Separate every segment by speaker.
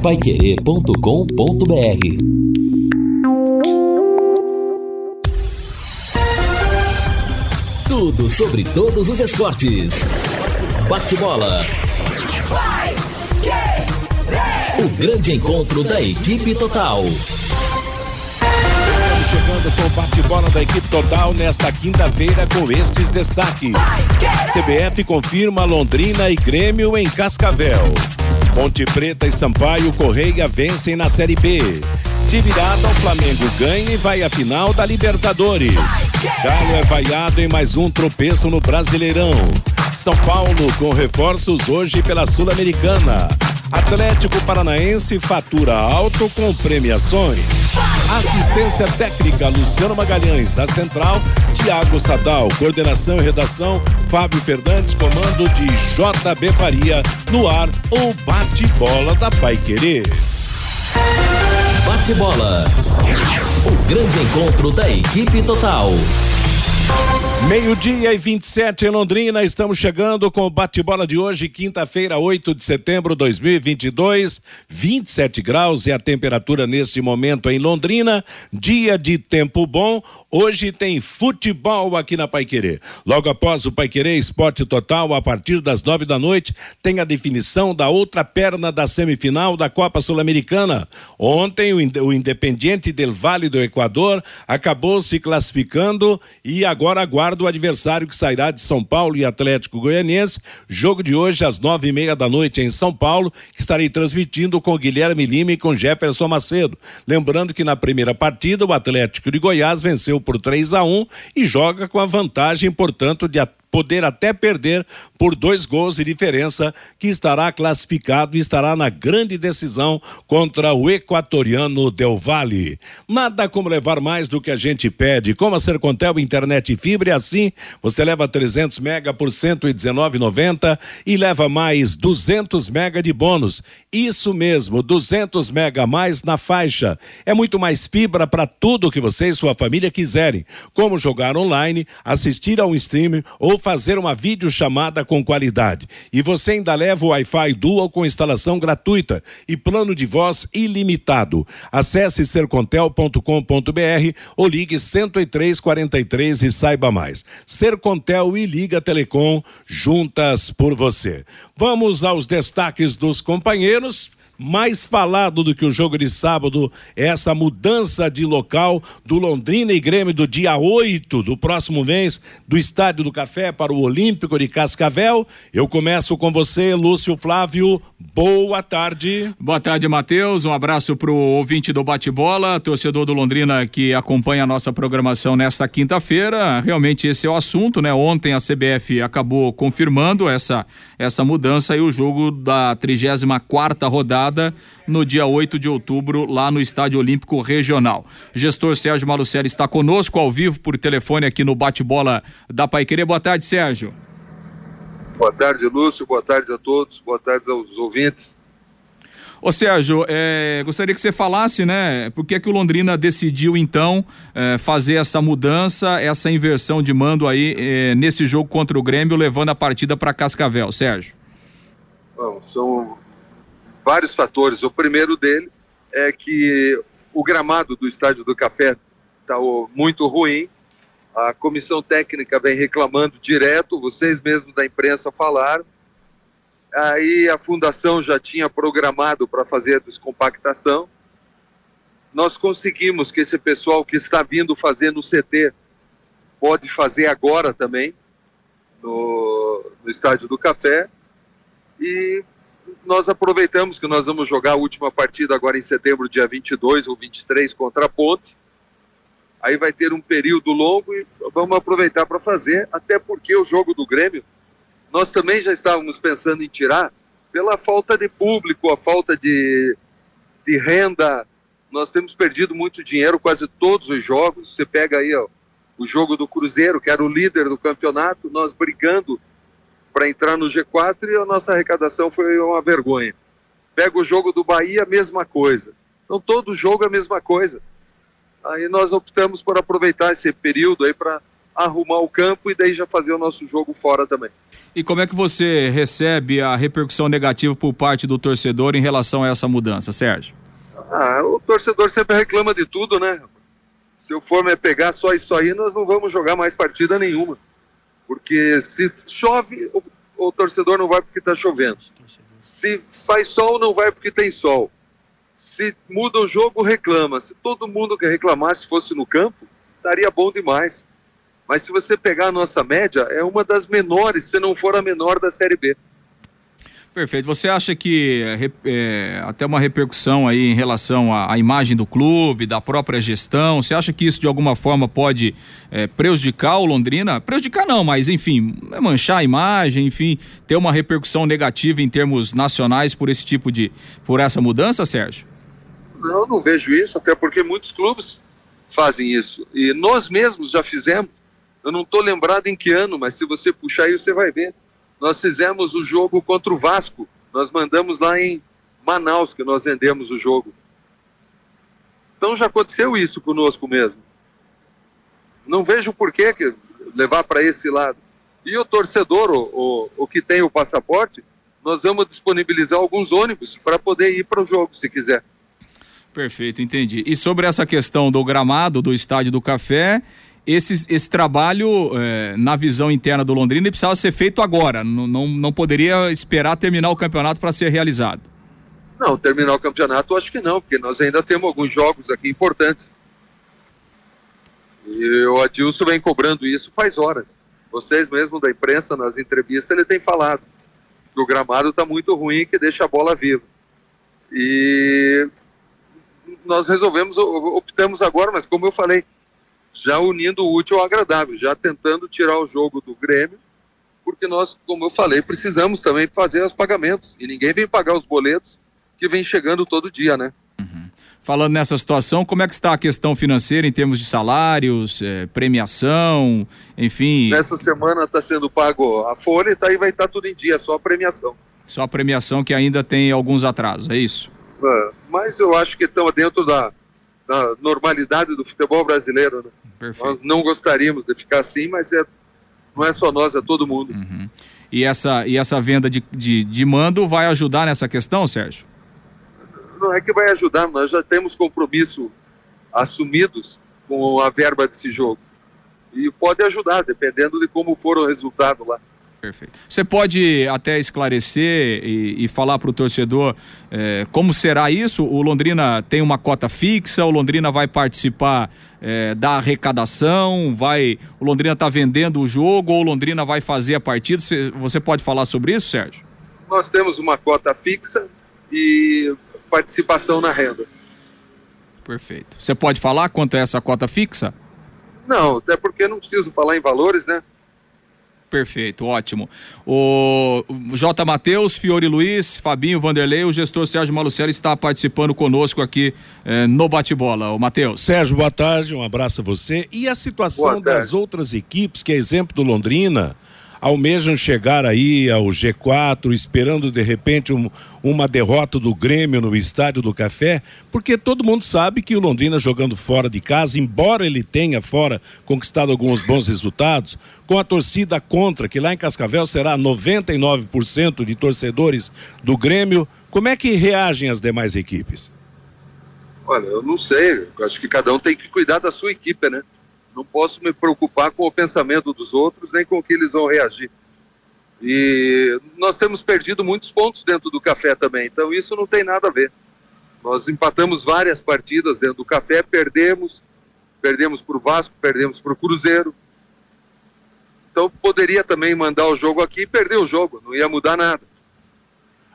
Speaker 1: paiquerê.com.br Tudo sobre todos os esportes. Bate-bola. O grande encontro da equipe total
Speaker 2: chegando com o bate-bola da equipe total nesta quinta-feira com estes destaques. CBF confirma Londrina e Grêmio em Cascavel. Ponte Preta e Sampaio Correia vencem na Série B. De virada, o Flamengo ganha e vai à final da Libertadores. Galo é vaiado em mais um tropeço no Brasileirão. São Paulo com reforços hoje pela Sul-Americana. Atlético Paranaense fatura alto com premiações. Assistência técnica Luciano Magalhães, da Central, Tiago Sadal, coordenação e redação Fábio Fernandes, comando de JB Faria, no ar, o bate-bola da Pai Querer.
Speaker 1: Bate-bola. O grande encontro da equipe total.
Speaker 2: Meio-dia e 27 em Londrina, estamos chegando com o bate-bola de hoje, quinta-feira, 8 de setembro de 2022, 27 graus e a temperatura neste momento em Londrina, dia de tempo bom. Hoje tem futebol aqui na Paiquerê. Logo após o Paiquerê Esporte Total, a partir das nove da noite, tem a definição da outra perna da semifinal da Copa Sul-Americana. Ontem, o Independiente del Vale do Equador acabou se classificando e agora aguarda do adversário que sairá de São Paulo e Atlético Goianiense. Jogo de hoje às nove e meia da noite em São Paulo, que estarei transmitindo com Guilherme Lima e com Jefferson Macedo. Lembrando que na primeira partida o Atlético de Goiás venceu por 3 a 1 e joga com a vantagem, portanto, de poder até perder por dois gols de diferença, que estará classificado e estará na grande decisão contra o equatoriano Del Valle. Nada como levar mais do que a gente pede. Como a Sercontel Internet e Fibra, assim você leva 300 mega por 119,90 e leva mais 200 mega de bônus. Isso mesmo, 200 mega a mais na faixa. É muito mais fibra para tudo que você e sua família quiserem, como jogar online, assistir ao stream ou fazer uma videochamada com qualidade. E você ainda leva o Wi-Fi Dual com instalação gratuita e plano de voz ilimitado. Acesse sercontel.com.br ou ligue 10343 e saiba mais. Sercontel e Liga Telecom juntas por você. Vamos aos destaques dos companheiros mais falado do que o jogo de sábado é essa mudança de local do Londrina e Grêmio do dia 8 do próximo mês do Estádio do Café para o Olímpico de Cascavel. Eu começo com você, Lúcio Flávio. Boa tarde.
Speaker 3: Boa tarde, Matheus. Um abraço para o ouvinte do Bate-Bola, torcedor do Londrina que acompanha a nossa programação nesta quinta-feira. Realmente esse é o assunto, né? Ontem a CBF acabou confirmando essa, essa mudança e o jogo da 34 quarta rodada rodada no dia 8 de outubro, lá no Estádio Olímpico Regional. O gestor Sérgio Malucelli está conosco ao vivo por telefone aqui no bate-bola da Paiquerê. Boa tarde, Sérgio.
Speaker 4: Boa tarde, Lúcio. Boa tarde a todos. Boa tarde aos ouvintes.
Speaker 3: Ô Sérgio, é, gostaria que você falasse, né, por que, que o Londrina decidiu então é, fazer essa mudança, essa inversão de mando aí é, nesse jogo contra o Grêmio, levando a partida para Cascavel, Sérgio?
Speaker 4: Bom, são vários fatores. O primeiro dele é que o gramado do Estádio do Café está muito ruim. A comissão técnica vem reclamando direto, vocês mesmos da imprensa falaram. Aí a fundação já tinha programado para fazer a descompactação. Nós conseguimos que esse pessoal que está vindo fazer no CT pode fazer agora também, no, no Estádio do Café. E nós aproveitamos que nós vamos jogar a última partida agora em setembro, dia 22 ou 23, contra a Ponte. Aí vai ter um período longo e vamos aproveitar para fazer, até porque o jogo do Grêmio, nós também já estávamos pensando em tirar pela falta de público, a falta de, de renda. Nós temos perdido muito dinheiro quase todos os jogos. Você pega aí ó, o jogo do Cruzeiro, que era o líder do campeonato, nós brigando para entrar no G4 e a nossa arrecadação foi uma vergonha. Pega o jogo do Bahia, mesma coisa. Então todo jogo é a mesma coisa. Aí nós optamos por aproveitar esse período aí para arrumar o campo e daí já fazer o nosso jogo fora também.
Speaker 3: E como é que você recebe a repercussão negativa por parte do torcedor em relação a essa mudança, Sérgio?
Speaker 4: Ah, o torcedor sempre reclama de tudo, né? Se eu for me pegar só isso aí, nós não vamos jogar mais partida nenhuma. Porque se chove, o, o torcedor não vai porque está chovendo. Se faz sol, não vai porque tem sol. Se muda o jogo, reclama. Se todo mundo que reclamasse fosse no campo, estaria bom demais. Mas se você pegar a nossa média, é uma das menores, se não for a menor da Série B.
Speaker 3: Perfeito. Você acha que é, até uma repercussão aí em relação à, à, imagem do clube, da própria gestão, você acha que isso de alguma forma pode é, prejudicar o Londrina? Prejudicar não, mas enfim, manchar a imagem, enfim, ter uma repercussão negativa em termos nacionais por esse tipo de, por essa mudança, Sérgio?
Speaker 4: Não, não vejo isso, até porque muitos clubes fazem isso. E nós mesmos já fizemos. Eu não estou lembrado em que ano, mas se você puxar aí, você vai ver nós fizemos o jogo contra o Vasco. Nós mandamos lá em Manaus que nós vendemos o jogo. Então já aconteceu isso conosco mesmo. Não vejo por que levar para esse lado. E o torcedor, o, o, o que tem o passaporte, nós vamos disponibilizar alguns ônibus para poder ir para o jogo, se quiser.
Speaker 3: Perfeito, entendi. E sobre essa questão do gramado do Estádio do Café, esse, esse trabalho, é, na visão interna do Londrina, precisava ser feito agora. Não, não, não poderia esperar terminar o campeonato para ser realizado.
Speaker 4: Não, terminar o campeonato, acho que não, porque nós ainda temos alguns jogos aqui importantes. E o Adilson vem cobrando isso faz horas. Vocês mesmo da imprensa, nas entrevistas, ele tem falado que o gramado está muito ruim que deixa a bola viva. E nós resolvemos, optamos agora, mas como eu falei, já unindo o útil ao agradável, já tentando tirar o jogo do Grêmio, porque nós, como eu falei, precisamos também fazer os pagamentos e ninguém vem pagar os boletos que vem chegando todo dia, né?
Speaker 3: Uhum. Falando nessa situação, como é que está a questão financeira em termos de salários, eh, premiação, enfim?
Speaker 4: Nessa semana está sendo pago a folha e tá aí vai estar tá tudo em dia, só a premiação.
Speaker 3: Só a premiação que ainda tem alguns atrasos, é isso?
Speaker 4: É, mas eu acho que estamos dentro da, da normalidade do futebol brasileiro. Né? Perfeito. Nós não gostaríamos de ficar assim, mas é, não é só nós, é todo mundo.
Speaker 3: Uhum. E, essa, e essa venda de, de, de mando vai ajudar nessa questão, Sérgio?
Speaker 4: Não é que vai ajudar, nós já temos compromisso assumidos com a verba desse jogo. E pode ajudar, dependendo de como for o resultado lá.
Speaker 3: Perfeito. Você pode até esclarecer e, e falar para o torcedor eh, como será isso? O Londrina tem uma cota fixa, o Londrina vai participar eh, da arrecadação, vai. O Londrina está vendendo o jogo ou o Londrina vai fazer a partida? Você, você pode falar sobre isso, Sérgio?
Speaker 4: Nós temos uma cota fixa e participação na renda.
Speaker 3: Perfeito. Você pode falar quanto é essa cota fixa?
Speaker 4: Não, até porque não preciso falar em valores, né?
Speaker 3: Perfeito, ótimo. O J. Matheus, Fiore Luiz, Fabinho Vanderlei, o gestor Sérgio Malucelli está participando conosco aqui eh, no bate-bola. O Matheus.
Speaker 2: Sérgio, boa tarde, um abraço a você. E a situação das outras equipes, que é exemplo do Londrina, almejam chegar aí ao G4, esperando de repente um, uma derrota do Grêmio no Estádio do Café, porque todo mundo sabe que o Londrina jogando fora de casa, embora ele tenha fora conquistado alguns bons resultados, com a torcida contra, que lá em Cascavel será 99% de torcedores do Grêmio, como é que reagem as demais equipes?
Speaker 4: Olha, eu não sei, eu acho que cada um tem que cuidar da sua equipe, né? Não posso me preocupar com o pensamento dos outros, nem com o que eles vão reagir. E nós temos perdido muitos pontos dentro do café também, então isso não tem nada a ver. Nós empatamos várias partidas dentro do café, perdemos, perdemos para o Vasco, perdemos para o Cruzeiro. Então poderia também mandar o jogo aqui e perder o jogo, não ia mudar nada.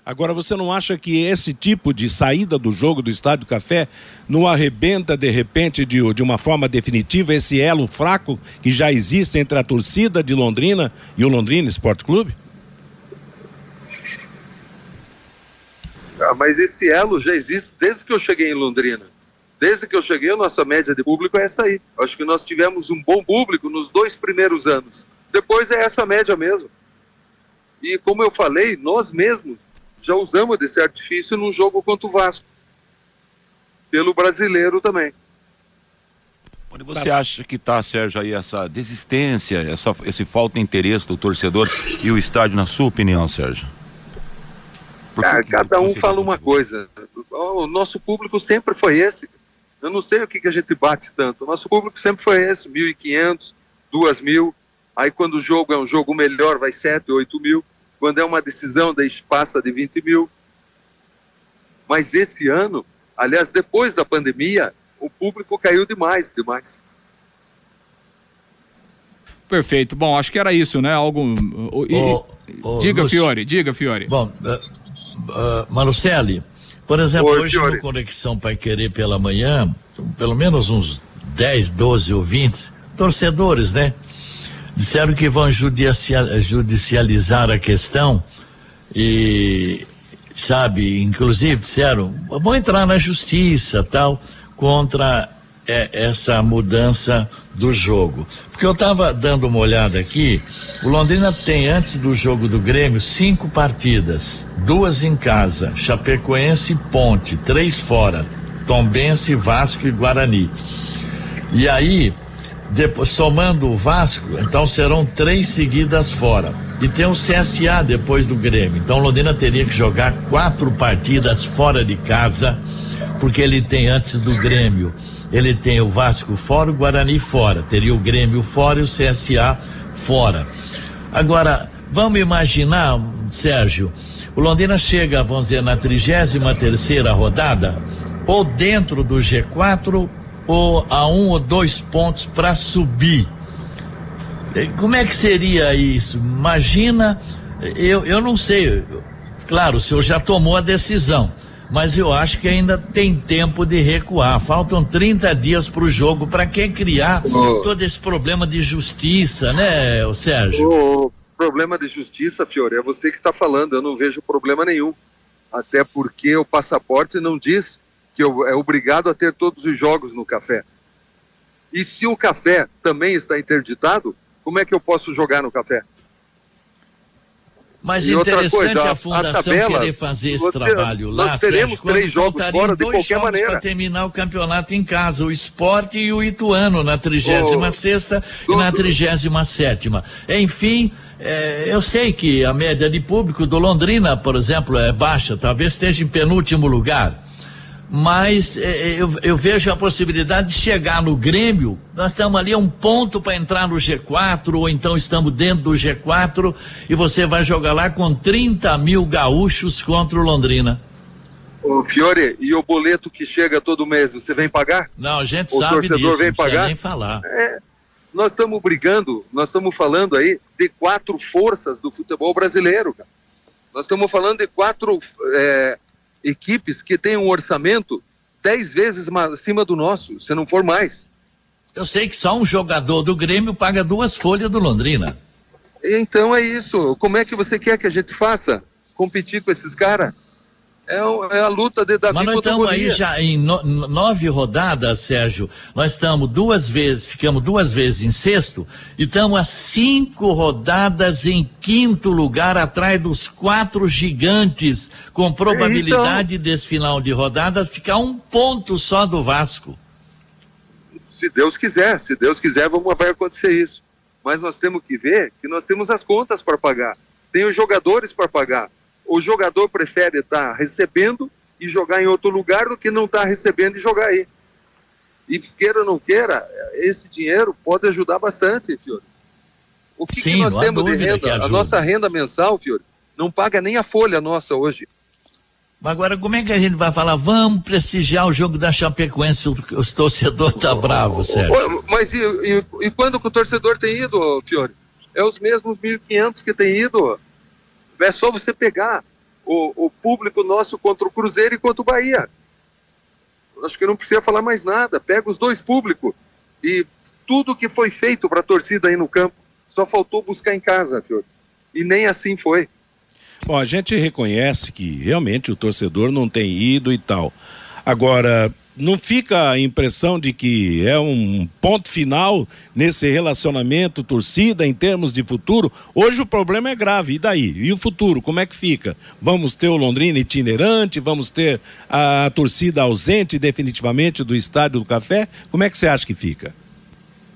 Speaker 2: Agora, você não acha que esse tipo de saída do jogo do Estádio Café não arrebenta, de repente, de, de uma forma definitiva, esse elo fraco que já existe entre a torcida de Londrina e o Londrina Esporte Clube?
Speaker 4: Ah, mas esse elo já existe desde que eu cheguei em Londrina. Desde que eu cheguei, a nossa média de público é essa aí. Acho que nós tivemos um bom público nos dois primeiros anos. Depois é essa média mesmo. E como eu falei, nós mesmos já usamos desse artifício num jogo contra o Vasco. Pelo brasileiro também.
Speaker 5: Onde você acha que está, Sérgio, aí essa desistência, essa, esse falta de interesse do torcedor e o estádio, na sua opinião, Sérgio?
Speaker 4: Cara, cada um fala uma coisa. O nosso público sempre foi esse. Eu não sei o que, que a gente bate tanto. O nosso público sempre foi esse, 1.500, 2.000. Aí quando o jogo é um jogo melhor, vai 7, 8 mil. Quando é uma decisão, daí passa de 20 mil. Mas esse ano, aliás, depois da pandemia, o público caiu demais, demais.
Speaker 3: Perfeito. Bom, acho que era isso, né? Algo. diga, Lúcio. Fiore, diga, Fiore.
Speaker 6: Bom, uh, uh, Marucelli, por exemplo, Oi, hoje Fiore. no Conexão Pai Querer pela manhã, pelo menos uns 10, 12 ouvintes, torcedores, né? Disseram que vão judicializar a questão e, sabe, inclusive disseram, vão entrar na justiça tal contra é, essa mudança do jogo. Porque eu estava dando uma olhada aqui, o Londrina tem, antes do jogo do Grêmio, cinco partidas, duas em casa, Chapecoense e Ponte, três fora, Tombense, Vasco e Guarani. E aí, depois, somando o Vasco, então serão três seguidas fora. E tem o CSA depois do Grêmio. Então Londrina teria que jogar quatro partidas fora de casa porque ele tem antes do Grêmio, ele tem o Vasco fora, o Guarani fora, teria o Grêmio fora e o CSA fora. Agora, vamos imaginar, Sérgio, o Londrina chega, vamos dizer, na 33 terceira rodada, ou dentro do G4, ou a um ou dois pontos para subir. Como é que seria isso? Imagina, eu, eu não sei, claro, o senhor já tomou a decisão mas eu acho que ainda tem tempo de recuar. Faltam 30 dias para o jogo. Para que criar oh. todo esse problema de justiça, né, Sérgio?
Speaker 4: O problema de justiça, Fiore, é você que está falando. Eu não vejo problema nenhum. Até porque o passaporte não diz que eu, é obrigado a ter todos os jogos no café. E se o café também está interditado, como é que eu posso jogar no café?
Speaker 6: Mas e interessante coisa, a, a fundação a tabela, querer fazer esse você, trabalho lá.
Speaker 4: Nós teremos Sérgio, três jogos fora de qualquer maneira.
Speaker 6: para terminar o campeonato em casa, o Esporte e o Ituano na 36 oh, sexta e na 37 Enfim, é, eu sei que a média de público do Londrina, por exemplo, é baixa, talvez esteja em penúltimo lugar mas é, é, eu, eu, vejo a possibilidade de chegar no Grêmio. Nós estamos ali a um ponto para entrar no G4, ou então estamos dentro do G4, e você vai jogar lá com 30 mil gaúchos contra o Londrina.
Speaker 4: Ô, Fiore, e o boleto que chega todo mês, você vem pagar?
Speaker 6: Não, a gente
Speaker 4: o
Speaker 6: sabe
Speaker 4: torcedor
Speaker 6: disso,
Speaker 4: vem pagar?
Speaker 6: nem falar.
Speaker 4: É, nós estamos brigando, nós estamos falando aí de quatro forças do futebol brasileiro, cara. Nós estamos falando de quatro é, equipes que têm um orçamento dez vezes acima do nosso, se não for mais.
Speaker 6: Eu sei que só um jogador do Grêmio paga duas folhas do Londrina.
Speaker 4: Então é isso. Como é que você quer que a gente faça? Competir com esses caras? É, é, a luta de Davi
Speaker 6: Mas nós estamos aí já em no, nove rodadas, Sérgio. Nós estamos duas vezes, ficamos duas vezes em sexto e estamos a cinco rodadas em quinto lugar, atrás dos quatro gigantes, com probabilidade então, desse final de rodada ficar um ponto só do Vasco.
Speaker 4: Se Deus quiser, se Deus quiser, vamos, vai acontecer isso. Mas nós temos que ver que nós temos as contas para pagar, tem os jogadores para pagar o jogador prefere estar tá recebendo e jogar em outro lugar do que não estar tá recebendo e jogar aí. E queira ou não queira, esse dinheiro pode ajudar bastante, Fiore. O que, Sim, que nós temos de renda? A nossa renda mensal, Fiore, não paga nem a folha nossa hoje.
Speaker 6: Agora, como é que a gente vai falar? Vamos prestigiar o jogo da Chapecoense, os torcedores tá bravo, Sérgio.
Speaker 4: Mas e, e, e, quando que o torcedor tem ido, Fiore? É os mesmos 1.500 que tem ido. É só você pegar o, o público nosso contra o Cruzeiro e contra o Bahia. Acho que não precisa falar mais nada. Pega os dois públicos e tudo que foi feito para a torcida aí no campo, só faltou buscar em casa, Fiore. E nem assim foi.
Speaker 2: Bom, a gente reconhece que realmente o torcedor não tem ido e tal. Agora, não fica a impressão de que é um ponto final nesse relacionamento torcida em termos de futuro? Hoje o problema é grave, e daí? E o futuro, como é que fica? Vamos ter o Londrina itinerante? Vamos ter a torcida ausente definitivamente do Estádio do Café? Como é que você acha que fica?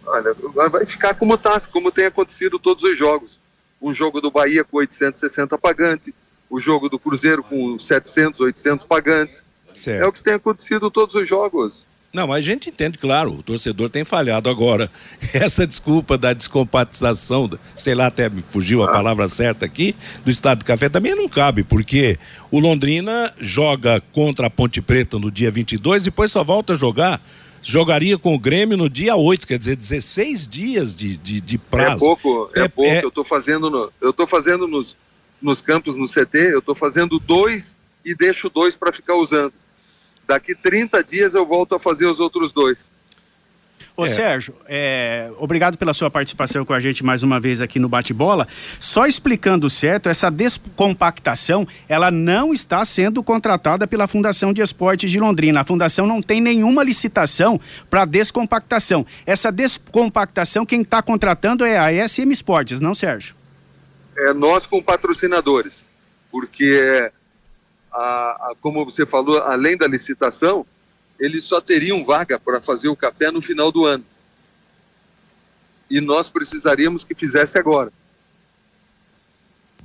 Speaker 4: Olha, vai ficar como tá, como tem acontecido todos os jogos. Um jogo do Bahia com 860 pagantes, o jogo do Cruzeiro com 700, 800 pagantes. Certo. É o que tem acontecido todos os jogos.
Speaker 2: Não, mas a gente entende, claro, o torcedor tem falhado agora. Essa desculpa da descompatização, sei lá, até me fugiu a ah. palavra certa aqui, do Estado do Café também não cabe, porque o Londrina joga contra a Ponte Preta no dia 22, depois só volta a jogar jogaria com o Grêmio no dia 8, quer dizer, 16 dias de, de, de prazo.
Speaker 4: É pouco, é, é pouco. É... Eu estou fazendo, no, eu tô fazendo nos, nos campos no CT, eu estou fazendo dois e deixo dois para ficar usando. Daqui 30 dias eu volto a fazer os outros dois.
Speaker 7: Ô, é. Sérgio, é, obrigado pela sua participação com a gente mais uma vez aqui no Bate-Bola. Só explicando certo, essa descompactação, ela não está sendo contratada pela Fundação de Esportes de Londrina. A Fundação não tem nenhuma licitação para descompactação. Essa descompactação, quem está contratando é a SM Esportes, não, Sérgio?
Speaker 4: É nós com patrocinadores, porque, a, a, como você falou, além da licitação, eles só teriam vaga para fazer o café no final do ano. E nós precisaríamos que fizesse agora.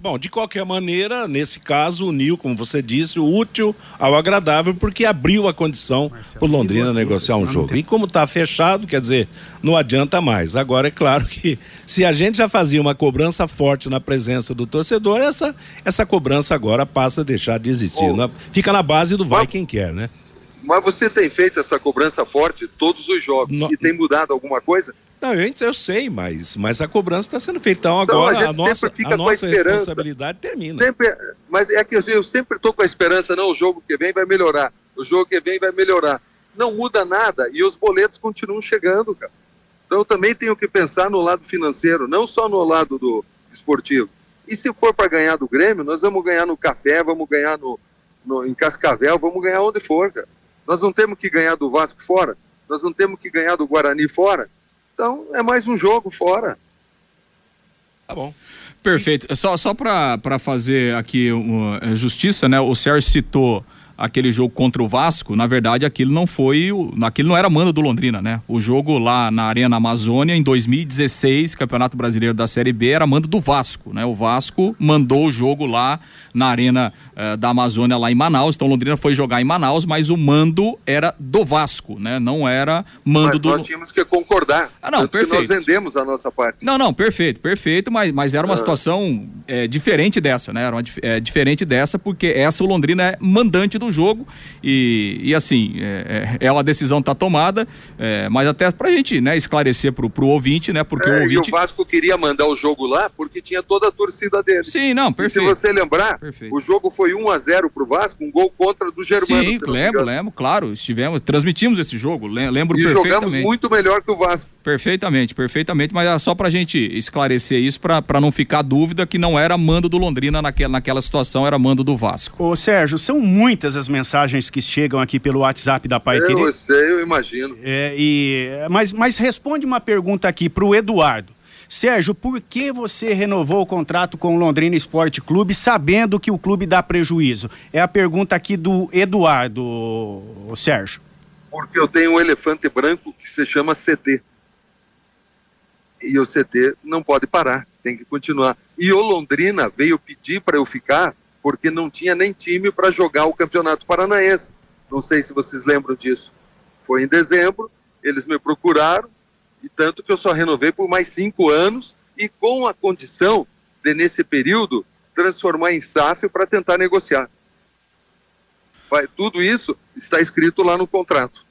Speaker 2: Bom, de qualquer maneira, nesse caso, uniu, como você disse, o útil ao agradável, porque abriu a condição para o Londrina negociar um jogo. E como está fechado, quer dizer, não adianta mais. Agora, é claro que se a gente já fazia uma cobrança forte na presença do torcedor, essa, essa cobrança agora passa a deixar de existir. Oh, Fica na base do vai quem quer, né?
Speaker 4: Mas você tem feito essa cobrança forte todos os jogos no... e tem mudado alguma coisa?
Speaker 2: Não, eu, eu sei, mas, mas a cobrança está sendo feita. Então, então agora a, a nossa, fica a nossa a responsabilidade termina.
Speaker 4: Sempre, mas é que eu sempre estou com a esperança, não, o jogo que vem vai melhorar. O jogo que vem vai melhorar. Não muda nada e os boletos continuam chegando, cara. Então eu também tenho que pensar no lado financeiro, não só no lado do esportivo. E se for para ganhar do Grêmio, nós vamos ganhar no café, vamos ganhar no, no, em Cascavel, vamos ganhar onde for, cara. Nós não temos que ganhar do Vasco fora, nós não temos que ganhar do Guarani fora. Então é mais um jogo fora.
Speaker 3: Tá bom. Perfeito. Só, só para fazer aqui é, justiça, né? O Sérgio citou aquele jogo contra o Vasco, na verdade aquilo não foi, aquilo não era manda do Londrina, né? O jogo lá na Arena Amazônia em 2016, Campeonato Brasileiro da Série B, era manda do Vasco, né? O Vasco mandou o jogo lá na Arena eh, da Amazônia lá em Manaus, então Londrina foi jogar em Manaus, mas o mando era do Vasco, né? Não era mando mas do
Speaker 4: nós tínhamos que concordar.
Speaker 3: Ah, não, perfeito.
Speaker 4: nós vendemos a nossa parte.
Speaker 3: Não, não, perfeito, perfeito, mas, mas era uma ah. situação é, diferente dessa, né? Era uma, é, diferente dessa porque essa o Londrina é mandante do do jogo e, e assim, é, é, é uma decisão tá tomada, é, mas até pra gente, né, esclarecer pro, pro ouvinte, né, porque
Speaker 4: é,
Speaker 3: o ouvinte...
Speaker 4: E o Vasco queria mandar o jogo lá porque tinha toda a torcida dele.
Speaker 3: Sim, não, perfeito.
Speaker 4: E se você lembrar, perfeito. o jogo foi 1 a 0 pro Vasco, um gol contra do Germano.
Speaker 3: Sim, lembro, lembro, claro, estivemos, transmitimos esse jogo, lembro
Speaker 4: e
Speaker 3: perfeitamente.
Speaker 4: E jogamos muito melhor que o Vasco.
Speaker 3: Perfeitamente, perfeitamente, mas era só pra gente esclarecer isso, pra, pra não ficar dúvida que não era mando do Londrina naquela, naquela situação, era mando do Vasco.
Speaker 7: Ô Sérgio, são muitas as mensagens que chegam aqui pelo WhatsApp da Pai
Speaker 4: Querer. Eu sei, eu imagino.
Speaker 7: É, e, mas, mas responde uma pergunta aqui pro Eduardo. Sérgio, por que você renovou o contrato com o Londrina Esporte Clube sabendo que o clube dá prejuízo? É a pergunta aqui do Eduardo, Sérgio.
Speaker 4: Porque eu tenho um elefante branco que se chama CT e o CT não pode parar, tem que continuar. E o Londrina veio pedir para eu ficar porque não tinha nem time para jogar o Campeonato Paranaense. Não sei se vocês lembram disso. Foi em dezembro, eles me procuraram, e tanto que eu só renovei por mais cinco anos e com a condição de, nesse período, transformar em SAF para tentar negociar. Tudo isso está escrito lá no contrato.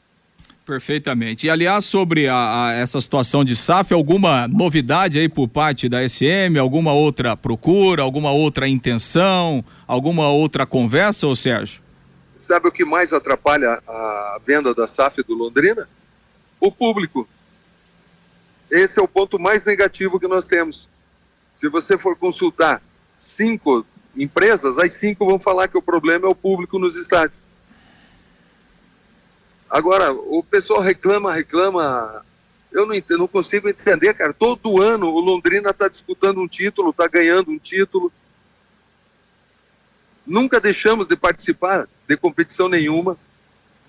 Speaker 3: Perfeitamente. E aliás, sobre a, a, essa situação de SAF, alguma novidade aí por parte da SM, alguma outra procura, alguma outra intenção, alguma outra conversa, ô Sérgio?
Speaker 4: Sabe o que mais atrapalha a venda da SAF do Londrina? O público. Esse é o ponto mais negativo que nós temos. Se você for consultar cinco empresas, as cinco vão falar que o problema é o público nos estádios. Agora, o pessoal reclama, reclama. Eu não, entendo, não consigo entender, cara. Todo ano o Londrina está disputando um título, está ganhando um título. Nunca deixamos de participar de competição nenhuma.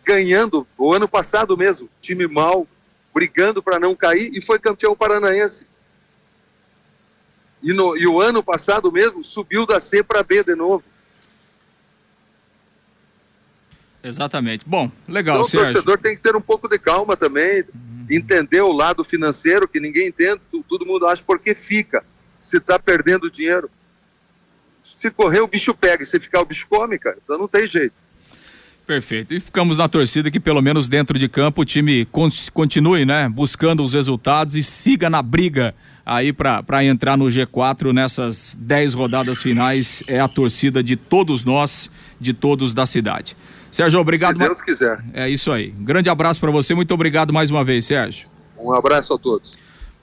Speaker 4: Ganhando, o ano passado mesmo, time mal, brigando para não cair e foi campeão paranaense. E, no, e o ano passado mesmo subiu da C para B de novo.
Speaker 3: Exatamente. Bom, legal,
Speaker 4: então,
Speaker 3: Sérgio.
Speaker 4: O torcedor tem que ter um pouco de calma também, uhum. entender o lado financeiro, que ninguém entende, todo mundo acha porque fica, se está perdendo dinheiro. Se correr, o bicho pega, e se ficar, o bicho come, cara. Então não tem jeito.
Speaker 3: Perfeito. E ficamos na torcida que, pelo menos dentro de campo, o time continue, né? Buscando os resultados e siga na briga aí para entrar no G4 nessas 10 rodadas finais. É a torcida de todos nós, de todos da cidade. Sérgio, obrigado.
Speaker 4: Se Deus quiser.
Speaker 3: É isso aí. Grande abraço para você. Muito obrigado mais uma vez, Sérgio.
Speaker 4: Um abraço a todos.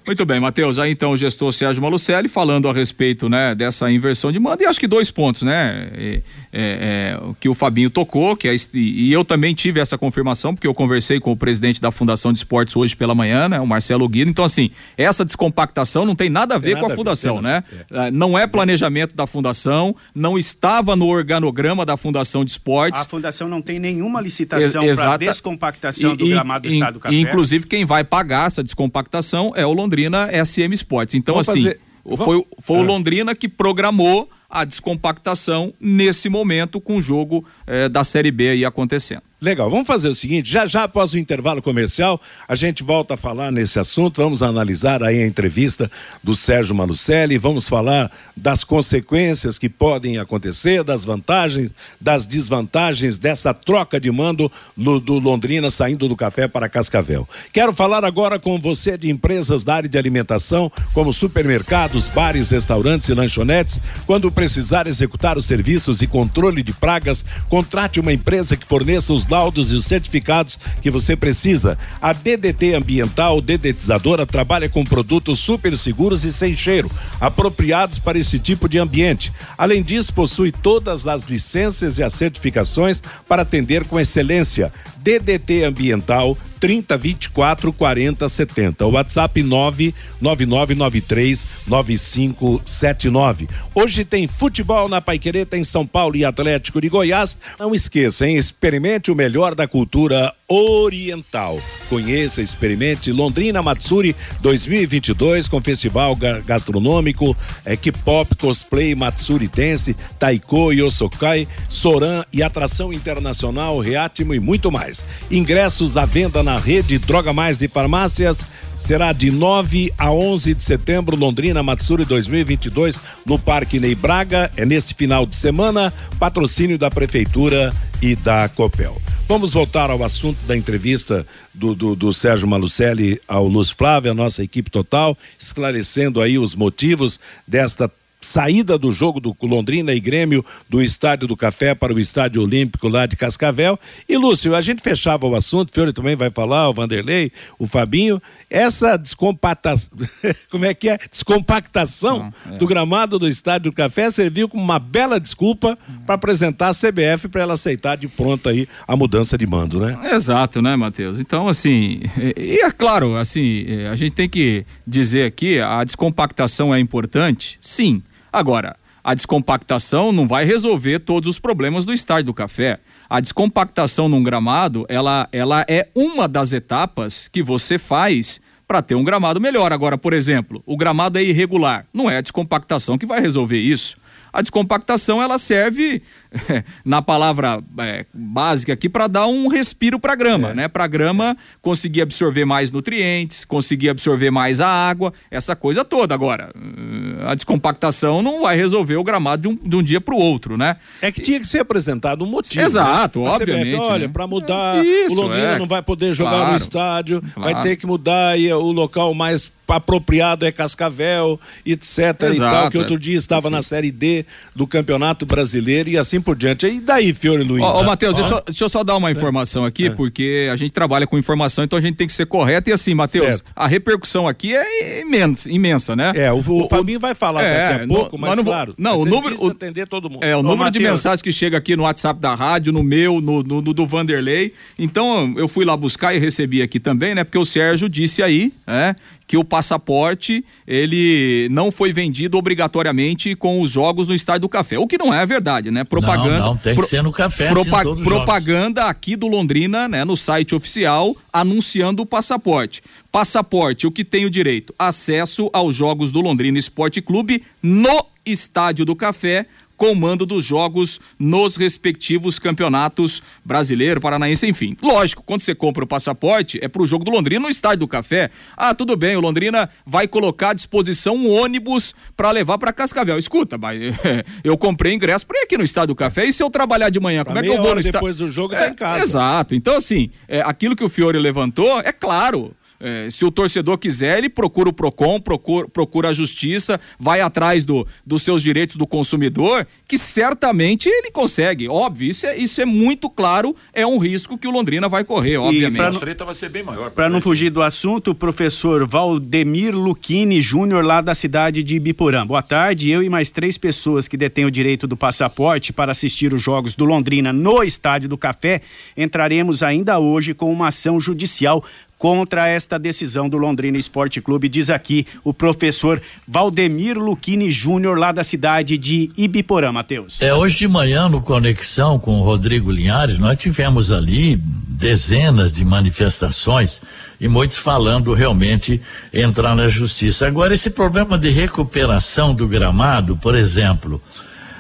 Speaker 3: Muito bem, Matheus. Aí então o gestor Sérgio Malucelli falando a respeito né, dessa inversão de manda e acho que dois pontos, né? É, é, é, que o Fabinho tocou, que é, e eu também tive essa confirmação, porque eu conversei com o presidente da Fundação de Esportes hoje pela manhã, né? O Marcelo Guido. Então, assim, essa descompactação não tem nada a ver com a, a fundação, ver, né? É. É, não é planejamento da fundação, não estava no organograma da Fundação de Esportes.
Speaker 7: A fundação não tem nenhuma licitação para descompactação e, do gramado do Estado do Café.
Speaker 3: Inclusive, quem vai pagar essa descompactação é o Londrina Londrina SM Sports. Então, Vamos assim, fazer... foi, foi o é. Londrina que programou a descompactação nesse momento com o jogo eh, da Série B aí acontecendo.
Speaker 2: Legal, vamos fazer o seguinte, já já após o intervalo comercial, a gente volta a falar nesse assunto, vamos analisar aí a entrevista do Sérgio Malucelli, vamos falar das consequências que podem acontecer, das vantagens, das desvantagens dessa troca de mando do, Londrina saindo do café para Cascavel. Quero falar agora com você de empresas da área de alimentação, como supermercados, bares, restaurantes e lanchonetes. Quando precisar executar os serviços e controle de pragas, contrate uma empresa que forneça os laudos e os certificados que você precisa. A DDT Ambiental Dedetizadora trabalha com produtos super seguros e sem cheiro, apropriados para esse tipo de ambiente. Além disso, possui todas as licenças e as certificações para atender com excelência. DDT Ambiental 30 24 40 70. O WhatsApp 99993 9579. Hoje tem futebol na Paiquereta em São Paulo e Atlético de Goiás. Não esqueça, hein? Experimente o melhor da cultura oriental. Conheça, experimente Londrina Matsuri 2022 com festival gastronômico, é, K-pop, cosplay, Matsuri Dance, Taiko, Yosokai, Soran e atração internacional, Reatimo e muito mais. Ingressos à venda na rede Droga Mais de Farmácias. Será de 9 a 11 de setembro, Londrina Matsuri 2022, no Parque Ney Braga. É neste final de semana, patrocínio da Prefeitura e da Copel. Vamos voltar ao assunto da entrevista do, do, do, Sérgio Malucelli ao Luz Flávia, a nossa equipe total, esclarecendo aí os motivos desta saída do jogo do Londrina e Grêmio do Estádio do Café para o Estádio Olímpico lá de Cascavel. E Lúcio, a gente fechava o assunto, Fiore também vai falar, o Vanderlei, o Fabinho, essa descompactação, como é que é? Descompactação Não, é. do gramado do Estádio do Café serviu como uma bela desculpa para apresentar a CBF para ela aceitar de pronto aí a mudança de mando, né?
Speaker 3: Exato, né, Matheus? Então, assim, e é claro, assim, é, a gente tem que dizer aqui, a descompactação é importante, sim, Agora, a descompactação não vai resolver todos os problemas do estádio do café. A descompactação num gramado, ela, ela é uma das etapas que você faz para ter um gramado melhor. Agora, por exemplo, o gramado é irregular. Não é a descompactação que vai resolver isso. A descompactação ela serve na palavra é, básica aqui para dar um respiro para a grama, é. né? Para a grama conseguir absorver mais nutrientes, conseguir absorver mais a água, essa coisa toda. Agora, eh, a descompactação não vai resolver o gramado de um, de um dia para o outro, né?
Speaker 2: É que tinha que ser apresentado um motivo.
Speaker 3: Exato, né? obviamente. CBF,
Speaker 2: olha, né? para mudar, Isso, o Londrina é. não vai poder jogar claro, no estádio, claro. vai ter que mudar o local mais apropriado é Cascavel, etc. Exato, e tal, que outro dia estava na Série D do Campeonato Brasileiro e assim por diante. E daí, Fiore Luiz?
Speaker 3: Ô, ô Matheus, deixa, deixa, eu só dar uma é. informação aqui, é. porque a gente trabalha com informação, então a gente tem que ser correto. E assim, Matheus, a repercussão aqui é imensa, imensa né?
Speaker 2: É, o, o, o Fabinho vai falar é, daqui a pouco, no, mas, não, claro.
Speaker 3: Não, o número. O,
Speaker 2: atender todo mundo.
Speaker 3: É, o número Mateus. de mensagens que chega aqui no WhatsApp da rádio, no meu, no, no, no, do Vanderlei. Então, eu fui lá buscar e recebi aqui também, né? Porque o Sérgio disse aí, né? Que o, passaporte ele não foi vendido obrigatoriamente com os jogos no Estádio do Café, o que não é verdade, né? Propaganda. Não,
Speaker 6: não tem pro, que ser no café.
Speaker 3: Propa propaganda aqui do Londrina, né? No site oficial anunciando o passaporte. Passaporte, o que tem o direito? Acesso aos jogos do Londrina Esporte Clube no Estádio do Café comando dos jogos nos respectivos campeonatos brasileiro, paranaense, enfim. Lógico, quando você compra o passaporte, é pro jogo do Londrina no Estádio do Café. Ah, tudo bem, o Londrina vai colocar à disposição um ônibus para levar para Cascavel. Escuta, mas eu comprei ingresso para ir aqui no Estádio do Café e se eu trabalhar de manhã, pra como é que eu vou no
Speaker 2: estádio? depois do jogo é, tá em casa.
Speaker 3: Exato. Então assim, é, aquilo que o Fiore levantou, é claro, é, se o torcedor quiser, ele procura o PROCON, procura, procura a justiça, vai atrás do, dos seus direitos do consumidor, que certamente ele consegue. Óbvio, isso é, isso é muito claro, é um risco que o Londrina vai correr, obviamente.
Speaker 2: a treta vai ser bem maior.
Speaker 7: Para não fugir do assunto, o professor Valdemir Luquini Júnior, lá da cidade de Ibiporã. Boa tarde, eu e mais três pessoas que detêm o direito do passaporte para assistir os jogos do Londrina no Estádio do Café, entraremos ainda hoje com uma ação judicial contra esta decisão do Londrina Esporte Clube, diz aqui o professor Valdemir Luquini Júnior, lá da cidade de Ibiporã, Matheus.
Speaker 6: É, hoje de manhã, no Conexão com o Rodrigo Linhares, nós tivemos ali dezenas de manifestações e muitos falando realmente entrar na justiça. Agora, esse problema de recuperação do gramado, por exemplo,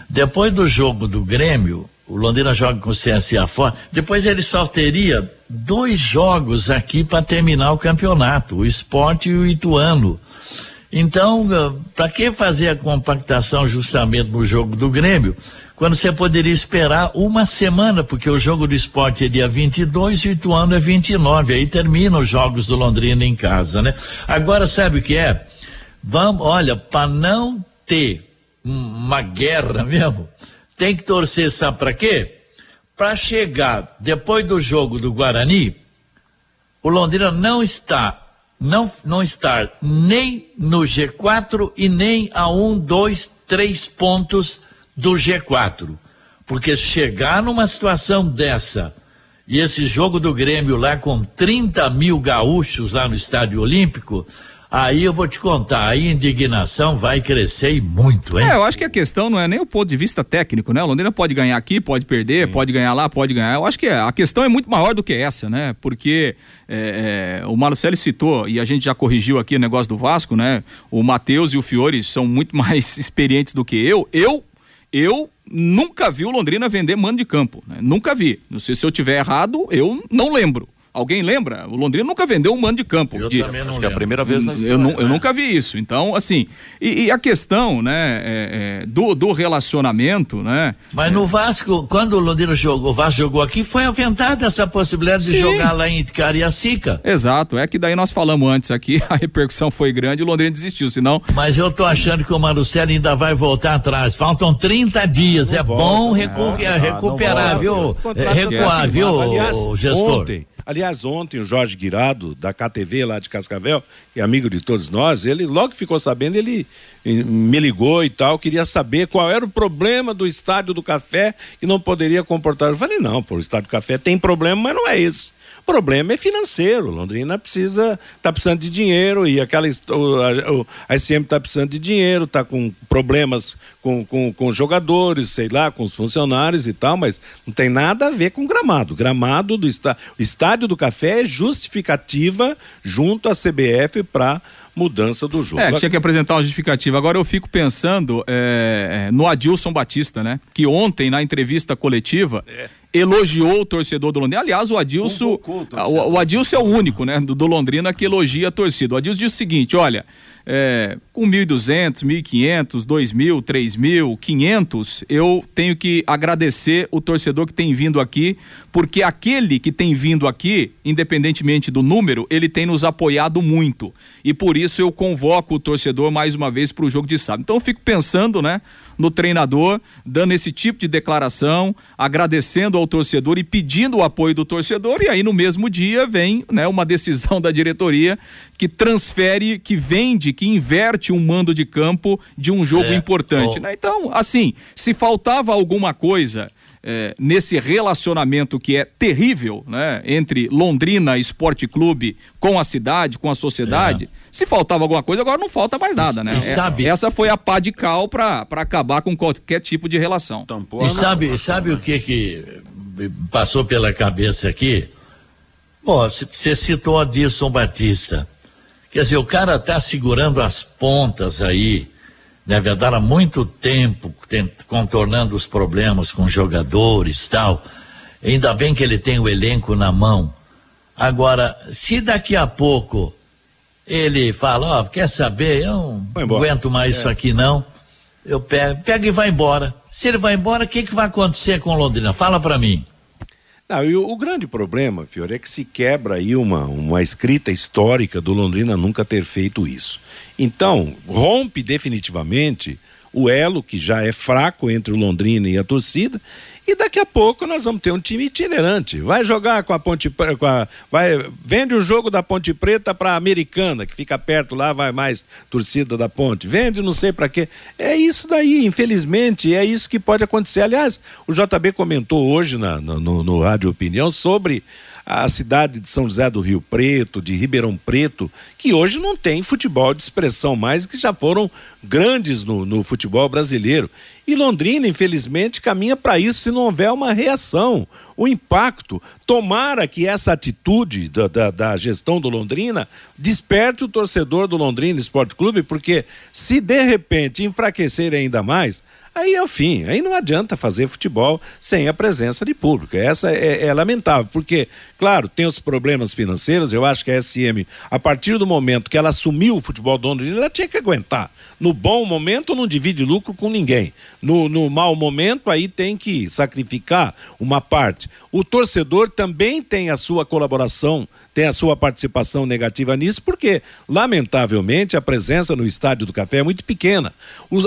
Speaker 6: depois do jogo do Grêmio, o Londrina joga com o CSA fora. Depois ele só teria dois jogos aqui para terminar o campeonato, o Esporte e o Ituano. Então, ah, para que fazer a compactação justamente no jogo do Grêmio, quando você poderia esperar uma semana, porque o jogo do esporte é dia 22 e o Ituano é 29, aí termina os jogos do Londrina em casa, né? Agora, sabe o que é? Vamos, olha, para não ter uma guerra mesmo, tem que torcer, sabe para quê? Para chegar depois do jogo do Guarani, o Londrina não está, não, não estar nem no G4 e nem a um, dois, três pontos do G4. Porque chegar numa situação dessa, e esse jogo do Grêmio lá com 30 mil gaúchos lá no Estádio Olímpico, Aí eu vou te contar, a indignação vai crescer e muito, hein?
Speaker 3: É, eu acho que a questão não é nem o ponto de vista técnico, né? O Londrina pode ganhar aqui, pode perder, Sim. pode ganhar lá, pode ganhar. Eu acho que é, a questão é muito maior do que essa, né? Porque é, é, o Marcelo citou, e a gente já corrigiu aqui o negócio do Vasco, né? O Matheus e o Fiore são muito mais experientes do que eu. Eu, eu nunca vi o Londrina vender mano de campo, né? Nunca vi. Não sei se eu tiver errado, eu não lembro. Alguém lembra? O Londrina nunca vendeu um mano de campo.
Speaker 5: Eu
Speaker 3: de...
Speaker 5: também não Acho lembro. que é a primeira vez na
Speaker 3: história, eu, não, né? eu nunca vi isso. Então, assim, e, e a questão, né, é, é, do, do relacionamento, né?
Speaker 6: Mas
Speaker 3: é...
Speaker 6: no Vasco, quando o Londrina jogou, o Vasco jogou aqui, foi aventada essa possibilidade Sim. de jogar lá em Cariacica.
Speaker 3: Exato, é que daí nós falamos antes aqui, a repercussão foi grande e o Londrina desistiu, senão...
Speaker 6: Mas eu tô achando que o Marcelo ainda vai voltar atrás. Faltam 30 dias, não é volta, bom recu é, recuperar, viu? Recuar, viu,
Speaker 2: Aliás, gestor? Ontem, Aliás, ontem o Jorge Guirado, da KTV lá de Cascavel, que é amigo de todos nós, ele logo ficou sabendo, ele me ligou e tal, queria saber qual era o problema do Estádio do Café que não poderia comportar. Eu falei, não, pô, o Estádio do Café tem problema, mas não é esse. O problema é financeiro. Londrina precisa, está precisando de dinheiro e aquela a, a SM está precisando de dinheiro, está com problemas com, com, com jogadores, sei lá, com os funcionários e tal, mas não tem nada a ver com gramado. Gramado do estádio, estádio do Café é justificativa junto à CBF para mudança do jogo.
Speaker 3: É, tinha que apresentar uma justificativa. Agora eu fico pensando é, no Adilson Batista, né? Que ontem, na entrevista coletiva, é. elogiou o torcedor do Londrina. Aliás, o Adilson. O, o, Adilson é o único, né? Do, do Londrina que elogia a torcida. O Adilson diz o seguinte: olha é, com 1.200, 1.500, 2.000, 3.000, 500, eu tenho que agradecer o torcedor que tem vindo aqui, porque aquele que tem vindo aqui, independentemente do número, ele tem nos apoiado muito. E por isso eu convoco o torcedor mais uma vez para o jogo de sábado. Então eu fico pensando, né, no treinador, dando esse tipo de declaração, agradecendo ao torcedor e pedindo o apoio do torcedor, e aí no mesmo dia vem, né, uma decisão da diretoria que transfere, que vende, que inverte um mando de campo de um jogo é. importante. Oh. Né? Então, assim, se faltava alguma coisa é, nesse relacionamento que é terrível, né, entre Londrina Esporte Clube com a cidade, com a sociedade, é. se faltava alguma coisa, agora não falta mais nada, né? E sabe, essa foi a pá de cal para acabar com qualquer tipo de relação.
Speaker 6: e sabe, sabe o que que passou pela cabeça aqui? Pô, você citou Adilson Batista. Quer dizer, o cara tá segurando as pontas aí, deve né, dar há muito tempo contornando os problemas com jogadores tal. Ainda bem que ele tem o elenco na mão. Agora, se daqui a pouco ele fala, ó, oh, quer saber, eu não aguento mais é. isso aqui não, eu pego, pega e vai embora. Se ele vai embora, o que, que vai acontecer com Londrina? Fala para mim.
Speaker 2: Não, e o, o, grande problema, Fiore, é que se quebra aí uma, uma escrita histórica do Londrina nunca ter feito isso. Então, rompe definitivamente o elo que já é fraco entre o Londrina e a torcida e daqui a pouco nós vamos ter um time itinerante. Vai jogar com a Ponte com a, vai vende o jogo da Ponte Preta para a Americana, que fica perto lá, vai mais torcida da Ponte. Vende não sei para quê. É isso daí, infelizmente, é isso que pode acontecer. Aliás, o JB comentou hoje na, no, no Rádio Opinião sobre a cidade de São José do Rio Preto, de Ribeirão Preto, que hoje não tem futebol de expressão mais, que já foram grandes no, no futebol brasileiro. E Londrina, infelizmente, caminha para isso se não houver uma reação, um impacto. Tomara que essa atitude da, da, da, gestão do Londrina desperte o torcedor do Londrina Esporte Clube, porque se de repente enfraquecer ainda mais, Aí é o fim, aí não adianta fazer futebol sem a presença de público. Essa é, é, lamentável, porque, claro, tem os problemas financeiros. Eu acho que a SM, a partir do momento que ela assumiu o futebol do Londrina, ela tinha que aguentar. No bom momento, não divide lucro com ninguém. No, no mau momento, aí tem que sacrificar uma parte. O torcedor também tem a sua colaboração tem a sua participação negativa nisso, porque, lamentavelmente, a presença no Estádio do Café é muito pequena.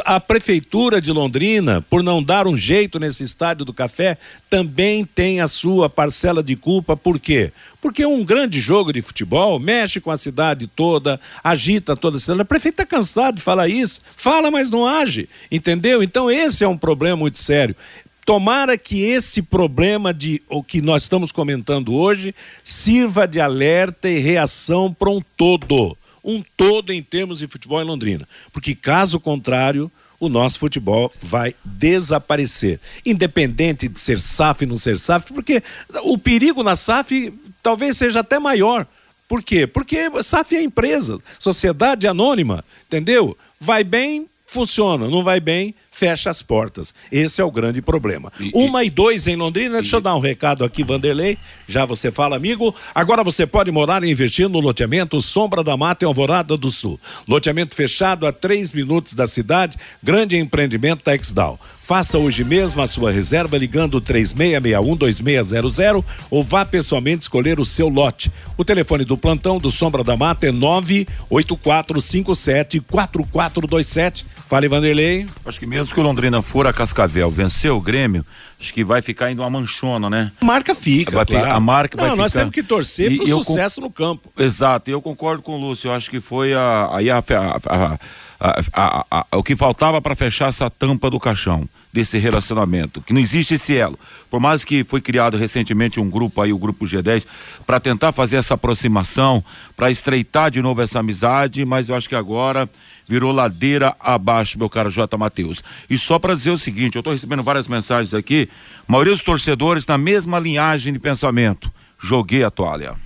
Speaker 2: a Prefeitura de Londrina, por não dar um jeito nesse Estádio do Café, também tem a sua parcela de culpa. Por quê? Porque um grande jogo de futebol mexe com a cidade toda, agita toda a cidade. A prefeita está cansada de falar isso. Fala, mas não age. Entendeu? Então, esse é um problema muito sério. Tomara que esse problema de o que nós estamos comentando hoje sirva de alerta e reação para um todo, um todo em termos de futebol em Londrina, porque caso contrário, o nosso futebol vai desaparecer, independente de ser SAF e não ser SAF, porque o perigo na SAF talvez seja até maior. Por quê? Porque SAF é empresa, sociedade anônima, entendeu? Vai bem, funciona, não vai bem, fecha as portas. Esse é o grande problema. E, Uma e, e dois em Londrina, e, deixa eu dar um recado aqui, Vanderlei, já você fala, amigo. Agora você pode morar e investir no loteamento Sombra da Mata em Alvorada do Sul. Loteamento fechado a três minutos da cidade, grande empreendimento Texdal. Faça hoje mesmo a sua reserva ligando 3661-2600 ou vá pessoalmente escolher o seu lote. O telefone do plantão do Sombra da Mata é 98457-4427. Fale, Vanderlei.
Speaker 5: Acho que mesmo que o Londrina for a Cascavel vencer o Grêmio, acho que vai ficar ainda uma manchona, né?
Speaker 2: A marca fica.
Speaker 5: Vai claro. A marca
Speaker 2: Não,
Speaker 5: vai
Speaker 2: nós temos que torcer para o sucesso no campo.
Speaker 5: Exato, eu concordo com o Lúcio. Eu acho que foi a, aí a, a, a a, a, a, o que faltava para fechar essa tampa do caixão desse relacionamento, que não existe esse elo. Por mais que foi criado recentemente um grupo aí, o grupo G10, para tentar fazer essa aproximação, para estreitar de novo essa amizade, mas eu acho que agora virou ladeira abaixo, meu caro J. Matheus. E só para dizer o seguinte, eu estou recebendo várias mensagens aqui, maioria dos torcedores na mesma linhagem de pensamento. Joguei a toalha.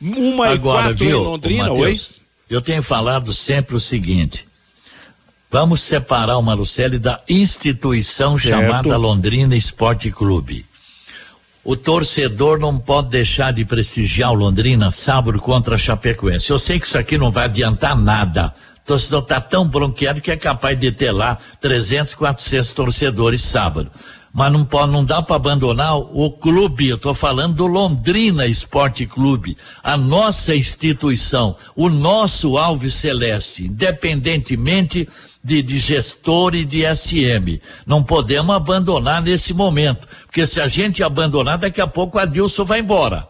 Speaker 6: Uma Agora, e quatro viu, em Londrina, Mateus, oi? Eu tenho falado sempre o seguinte: Vamos separar o Malucelli da instituição certo. chamada Londrina Esporte Clube. O torcedor não pode deixar de prestigiar o Londrina sábado contra a Chapecoense. Eu sei que isso aqui não vai adiantar nada. O torcedor está tão bronqueado que é capaz de ter lá 300, 400 torcedores sábado mas não pode, não dá para abandonar o clube. Eu estou falando do Londrina Esporte Clube, a nossa instituição, o nosso Alves Celeste, independentemente de, de gestor e de SM. Não podemos abandonar nesse momento, porque se a gente abandonar, daqui a pouco o Adilson vai embora.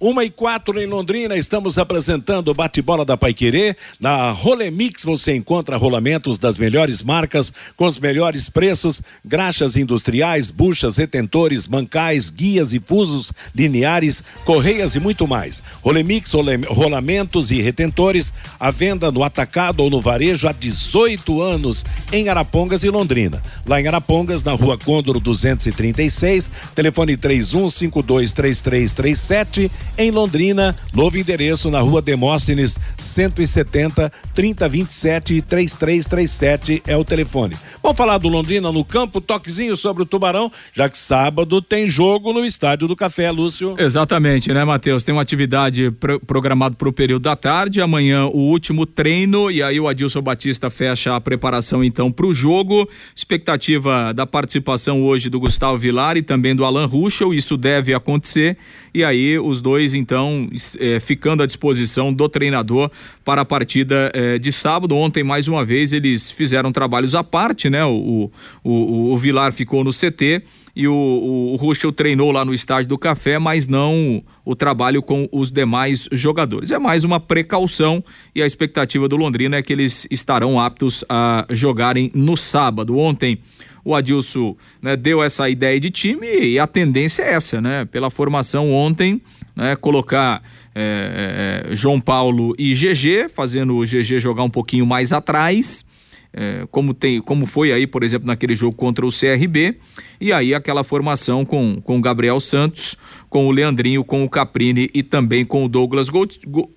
Speaker 2: Uma e quatro em Londrina, estamos apresentando o bate-bola da Paiquerê. Na Rolemix você encontra rolamentos das melhores marcas, com os melhores preços, graxas industriais, buchas, retentores, mancais, guias e fusos lineares, correias e muito mais. Rolemix, rolamentos e retentores, à venda no atacado ou no varejo há 18 anos em Arapongas e Londrina. Lá em Arapongas, na rua Côndoro 236, telefone 31523337 em Londrina, novo endereço na rua Demóstenes 170 3027 3337 é o telefone. Vamos falar do Londrina no campo, toquezinho sobre o Tubarão, já que sábado tem jogo no Estádio do Café, Lúcio.
Speaker 3: Exatamente, né, Matheus? Tem uma atividade pro, programada para o período da tarde, amanhã o último treino e aí o Adilson Batista fecha a preparação então para o jogo. Expectativa da participação hoje do Gustavo Vilar e também do Alan Ruschel, isso deve acontecer e aí os dois então, é, ficando à disposição do treinador para a partida é, de sábado. Ontem, mais uma vez, eles fizeram trabalhos à parte, né? O, o, o, o Vilar ficou no CT e o, o, o Ruschel treinou lá no estádio do Café, mas não o trabalho com os demais jogadores. É mais uma precaução e a expectativa do Londrina é que eles estarão aptos a jogarem no sábado. Ontem o Adilson né, deu essa ideia de time e a tendência é essa, né? Pela formação ontem, né, colocar é, é, João Paulo e GG, fazendo o GG jogar um pouquinho mais atrás. É, como tem, como foi aí, por exemplo, naquele jogo contra o CRB, e aí aquela formação com com o Gabriel Santos, com o Leandrinho, com o Caprini e também com o Douglas,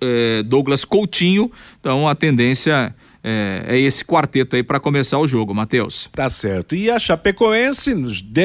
Speaker 3: é, Douglas Coutinho. Então a tendência é, é esse quarteto aí para começar o jogo, Matheus.
Speaker 2: Tá certo. E a Chapecoense,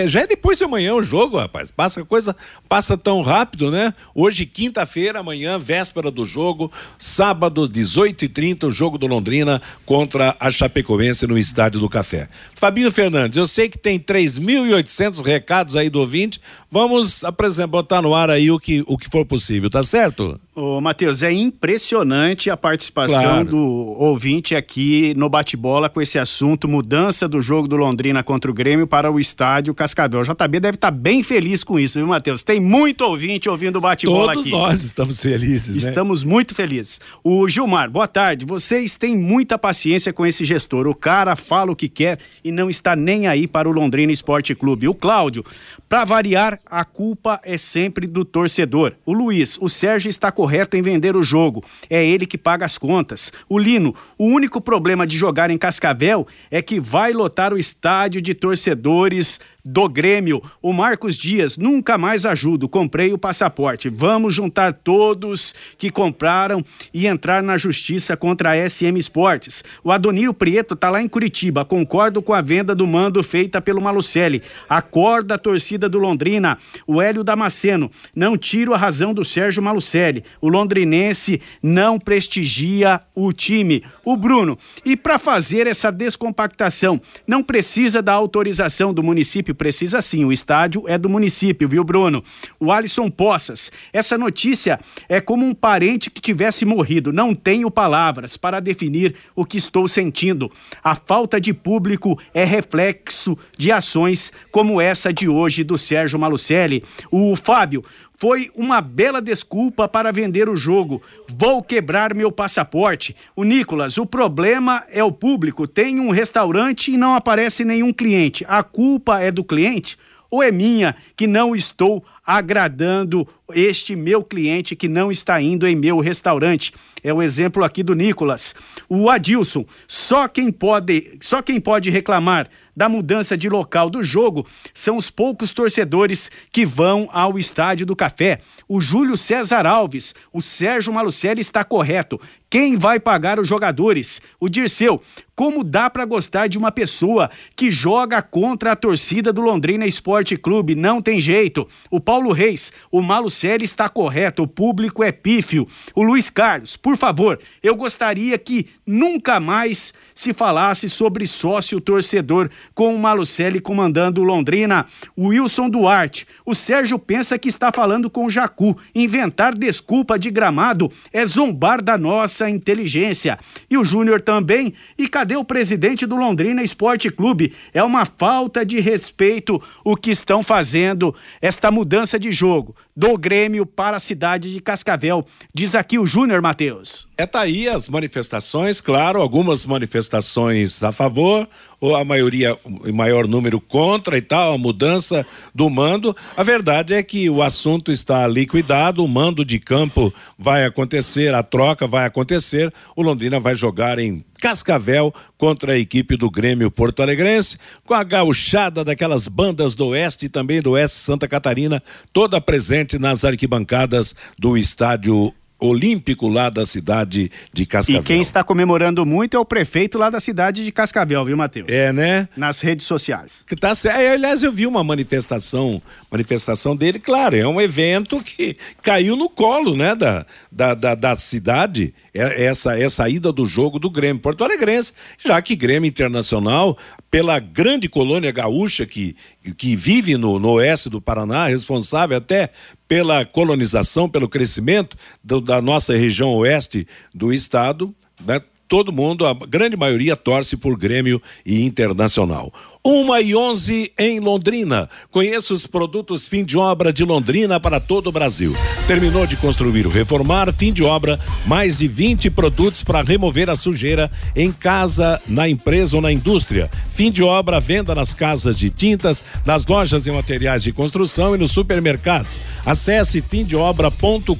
Speaker 2: já é depois de amanhã o jogo, rapaz. Passa coisa, passa tão rápido, né? Hoje, quinta-feira, amanhã, véspera do jogo, sábado, 18h30, o jogo do Londrina contra a Chapecoense no Estádio do Café. Fabinho Fernandes, eu sei que tem 3.800 recados aí do ouvinte. Vamos apresentar, botar no ar aí o que, o que for possível, tá certo?
Speaker 7: Ô, Matheus, é impressionante a participação claro. do ouvinte aqui no bate-bola com esse assunto, mudança do jogo do Londrina contra o Grêmio para o estádio Cascavel. O JB deve estar tá bem feliz com isso, viu, Matheus? Tem muito ouvinte ouvindo o bate-bola aqui.
Speaker 2: Todos nós estamos felizes,
Speaker 7: né? Estamos muito felizes. O Gilmar, boa tarde. Vocês têm muita paciência com esse gestor. O cara fala o que quer e não está nem aí para o Londrina Esporte Clube. O Cláudio, para variar, a culpa é sempre do torcedor. O Luiz, o Sérgio está correto em vender o jogo. É ele que paga as contas. O Lino, o único problema de jogar em Cascavel é que vai lotar o estádio de torcedores do Grêmio. O Marcos Dias, nunca mais ajudo, comprei o passaporte. Vamos juntar todos que compraram e entrar na justiça contra a SM Esportes. O Adonir Prieto tá lá em Curitiba, concordo com a venda do mando feita pelo Malucelli. Acorda a torcida do Londrina. O Hélio Damasceno, não tiro a razão do Sérgio Malucelli. O londrinense não prestigia o time. O Bruno, e para fazer essa descompactação, não precisa da autorização do município precisa sim. O estádio é do município, viu, Bruno? O Alisson Poças. Essa notícia é como um parente que tivesse morrido. Não tenho palavras para definir o que estou sentindo. A falta de público é reflexo de ações como essa de hoje do Sérgio Malucelli. O Fábio, foi uma bela desculpa para vender o jogo. Vou quebrar meu passaporte. O Nicolas, o problema é o público. Tem um restaurante e não aparece nenhum cliente. A culpa é do cliente? Ou é minha que não estou agradando este meu cliente que não está indo em meu restaurante? É o exemplo aqui do Nicolas. O Adilson, só quem pode, só quem pode reclamar da mudança de local do jogo são os poucos torcedores que vão ao Estádio do Café. O Júlio César Alves, o Sérgio Malucelli está correto. Quem vai pagar os jogadores? O Dirceu, como dá para gostar de uma pessoa que joga contra a torcida do Londrina Esporte Clube? Não tem jeito. O Paulo Reis, o Malucelli está correto, o público é pífio. O Luiz Carlos, por favor, eu gostaria que nunca mais se falasse sobre sócio torcedor com o Malucelli comandando Londrina. O Wilson Duarte. O Sérgio pensa que está falando com o Jacu. Inventar desculpa de gramado é zombar da nossa inteligência. E o Júnior também. E cadê o presidente do Londrina Esporte Clube? É uma falta de respeito o que estão fazendo esta mudança de jogo do Grêmio para a cidade de Cascavel. Diz aqui o Júnior Matheus.
Speaker 2: É tá aí as manifestações, claro, algumas manifestações a favor, ou a maioria, o maior número contra e tal, a mudança do mando. A verdade é que o assunto está liquidado, o mando de campo vai acontecer, a troca vai acontecer, o Londrina vai jogar em Cascavel contra a equipe do Grêmio Porto Alegrense, com a gauchada daquelas bandas do Oeste e também do Oeste Santa Catarina, toda presente nas arquibancadas do estádio olímpico lá da cidade de Cascavel.
Speaker 7: E quem está comemorando muito é o prefeito lá da cidade de Cascavel, viu, Matheus?
Speaker 2: É, né?
Speaker 7: Nas redes sociais.
Speaker 2: Que tá é, Aliás, eu vi uma manifestação, manifestação dele, claro, é um evento que caiu no colo, né, da, da, da, da cidade, essa, essa ida do jogo do Grêmio Porto Alegrense, já que Grêmio Internacional, pela grande colônia gaúcha que, que vive no, no oeste do Paraná, responsável até pela colonização, pelo crescimento do, da nossa região oeste do estado, né? todo mundo, a grande maioria torce por Grêmio e Internacional. Uma e onze em Londrina. Conheça os produtos fim de obra de Londrina para todo o Brasil. Terminou de construir ou reformar, fim de obra, mais de 20 produtos para remover a sujeira em casa, na empresa ou na indústria. Fim de obra, venda nas casas de tintas, nas lojas e materiais de construção e nos supermercados. Acesse fimdeobra.com.br.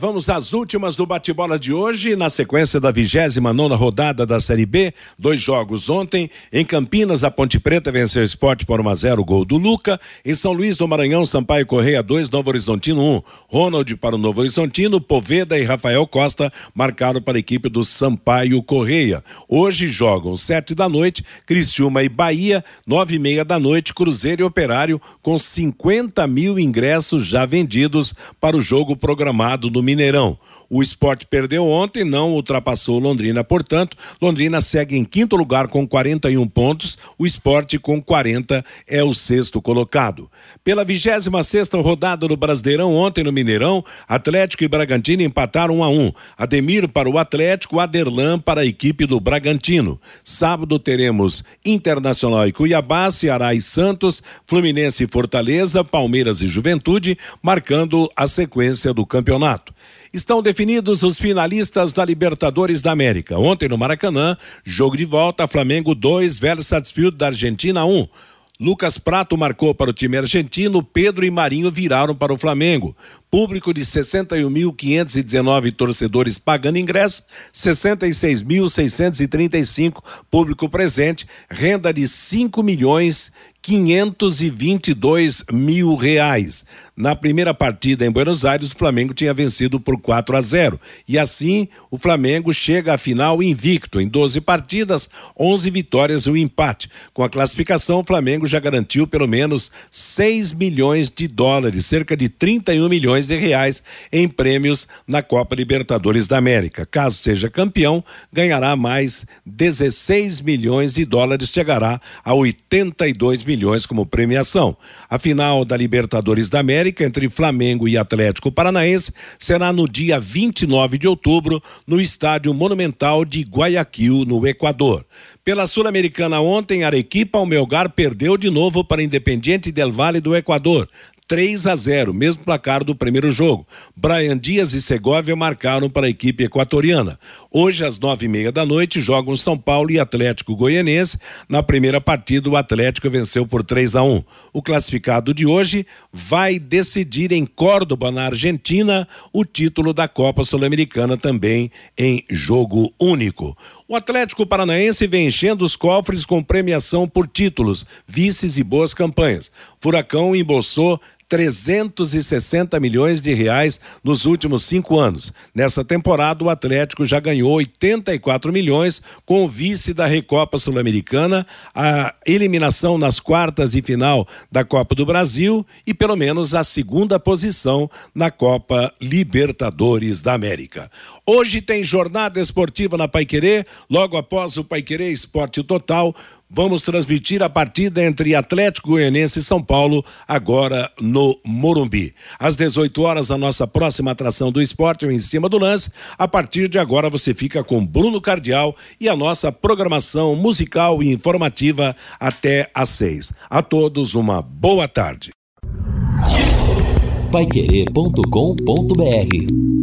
Speaker 2: Vamos às últimas do bate-bola de hoje, na sequência da 29 nona rodada da Série B. Dois jogos ontem em Campinas Campinas, a Ponte Preta venceu o esporte por 1 a 0 gol do Luca. Em São Luís do Maranhão, Sampaio Correia 2, Novo Horizontino 1. Um. Ronald para o Novo Horizontino, Poveda e Rafael Costa marcaram para a equipe do Sampaio Correia. Hoje jogam sete da noite, Criciúma e Bahia, nove e meia da noite, Cruzeiro e Operário, com 50 mil ingressos já vendidos para o jogo programado no Mineirão. O esporte perdeu ontem, não ultrapassou Londrina, portanto, Londrina segue em quinto lugar com 41 pontos, o esporte com 40 é o sexto colocado. Pela 26 sexta rodada do Brasileirão, ontem no Mineirão, Atlético e Bragantino empataram 1 a 1. Ademir para o Atlético, Aderlan para a equipe do Bragantino. Sábado teremos Internacional e Cuiabá, Ceará e Santos, Fluminense e Fortaleza, Palmeiras e Juventude, marcando a sequência do campeonato. Estão definidos os finalistas da Libertadores da América. Ontem no Maracanã, jogo de volta, Flamengo 2, Vélez Sarsfield da Argentina 1. Um. Lucas Prato marcou para o time argentino, Pedro e Marinho viraram para o Flamengo. Público de 61.519 torcedores pagando ingresso, 66.635 público presente, renda de 5 milhões 522 mil reais. Na primeira partida em Buenos Aires, o Flamengo tinha vencido por 4 a 0. E assim, o Flamengo chega à final invicto. Em 12 partidas, 11 vitórias e um empate. Com a classificação, o Flamengo já garantiu pelo menos 6 milhões de dólares, cerca de 31 milhões de reais em prêmios na Copa Libertadores da América. Caso seja campeão, ganhará mais 16 milhões de dólares, chegará a 82 milhões como premiação. A final da Libertadores da América entre Flamengo e Atlético Paranaense será no dia 29 de outubro no Estádio Monumental de Guayaquil, no Equador. Pela Sul-Americana ontem, a equipe Almelgar perdeu de novo para Independiente del Valle do Equador. 3 a 0, mesmo placar do primeiro jogo. Brian Dias e Segovia marcaram para a equipe equatoriana. Hoje, às nove e meia da noite, jogam São Paulo e Atlético Goianense. Na primeira partida, o Atlético venceu por 3 a 1. O classificado de hoje vai decidir em Córdoba, na Argentina, o título da Copa Sul-Americana também em jogo único. O Atlético Paranaense vem enchendo os cofres com premiação por títulos, vices e boas campanhas. Furacão embolsou 360 milhões de reais nos últimos cinco anos. Nessa temporada, o Atlético já ganhou 84 milhões com o vice da Recopa Sul-Americana, a eliminação nas quartas e final da Copa do Brasil e pelo menos a segunda posição na Copa Libertadores da América. Hoje tem jornada esportiva na Paiquerê, logo após o Paiquerê Esporte Total vamos transmitir a partida entre Atlético Goianense e São Paulo, agora no Morumbi. Às 18 horas, a nossa próxima atração do esporte em cima do lance. A partir de agora, você fica com Bruno Cardial e a nossa programação musical e informativa até às seis. A todos, uma boa tarde.
Speaker 1: Paiquerê.com.br